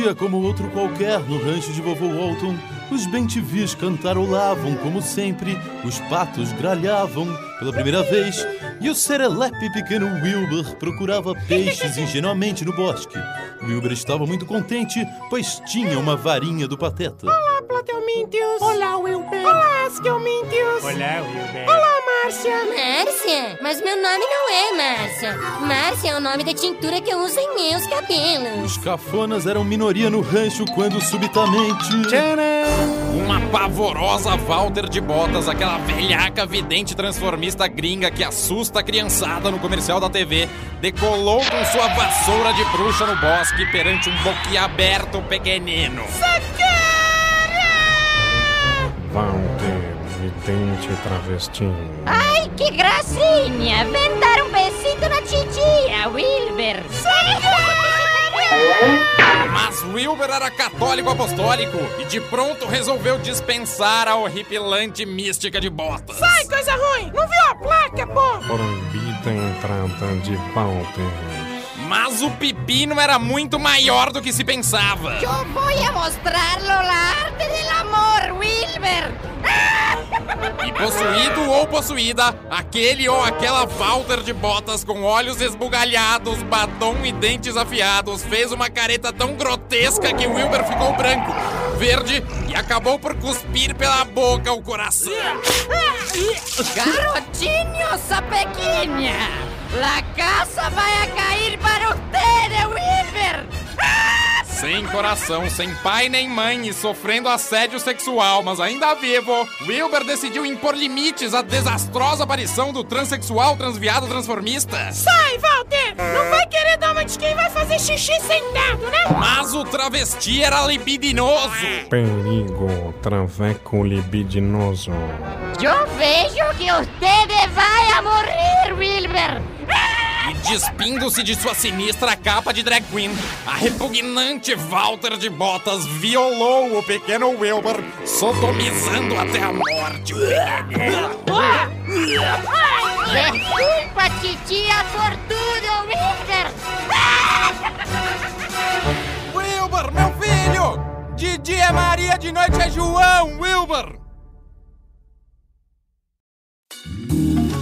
Dia como outro qualquer no rancho de vovô Walton, os bentivis cantarolavam como sempre, os patos gralhavam pela primeira vez e o serelepe pequeno Wilbur procurava peixes ingenuamente no bosque. Wilbur estava muito contente, pois tinha uma varinha do pateta. Olá, Plateumintius. Olá, Wilber. Olá, Askelmintius. Olá, Wilber. Olá, Márcia. Márcia? Mas meu nome não é Márcia. Márcia é o nome da tintura que eu uso em meus cabelos. Os cafonas eram minoria no rancho quando subitamente. Tcharam! Uma pavorosa Walter de Botas, aquela velhaca vidente transformista gringa que assusta a criançada no comercial da TV, decolou com sua vassoura de bruxa no bosque perante um boquiaberto pequenino. Walter, vidente travestinho. Ai, que gracinha! Vem dar um besito na titia, Wilber. Mas Wilber era católico apostólico e de pronto resolveu dispensar a horripilante mística de Botas. Sai, coisa ruim. Não viu a placa, pô? Proibida a entrada de Walter. Mas o pepino era muito maior do que se pensava. Eu vou a mostrarlo possuído ou possuída, aquele ou aquela Walter de botas com olhos esbugalhados, batom e dentes afiados fez uma careta tão grotesca que Wilber ficou branco, verde e acabou por cuspir pela boca o coração. Garotinho sapequinha, la casa vai a coração, sem pai nem mãe e sofrendo assédio sexual, mas ainda vivo, Wilber decidiu impor limites à desastrosa aparição do transexual transviado transformista. Sai, Walter. Não vai querer dar uma de quem vai fazer xixi sentado, né? Mas o travesti era libidinoso. Perigo, traveco libidinoso. Eu vejo que usted vai a morrer, Wilber. E despindo-se de sua sinistra capa de drag queen, a repugnante Walter de Botas violou o pequeno Wilbur, sodomizando até a morte o. Desculpa, titia, por tudo, Wilber. Wilbur, meu filho! De dia é Maria, de noite é João, Wilbur!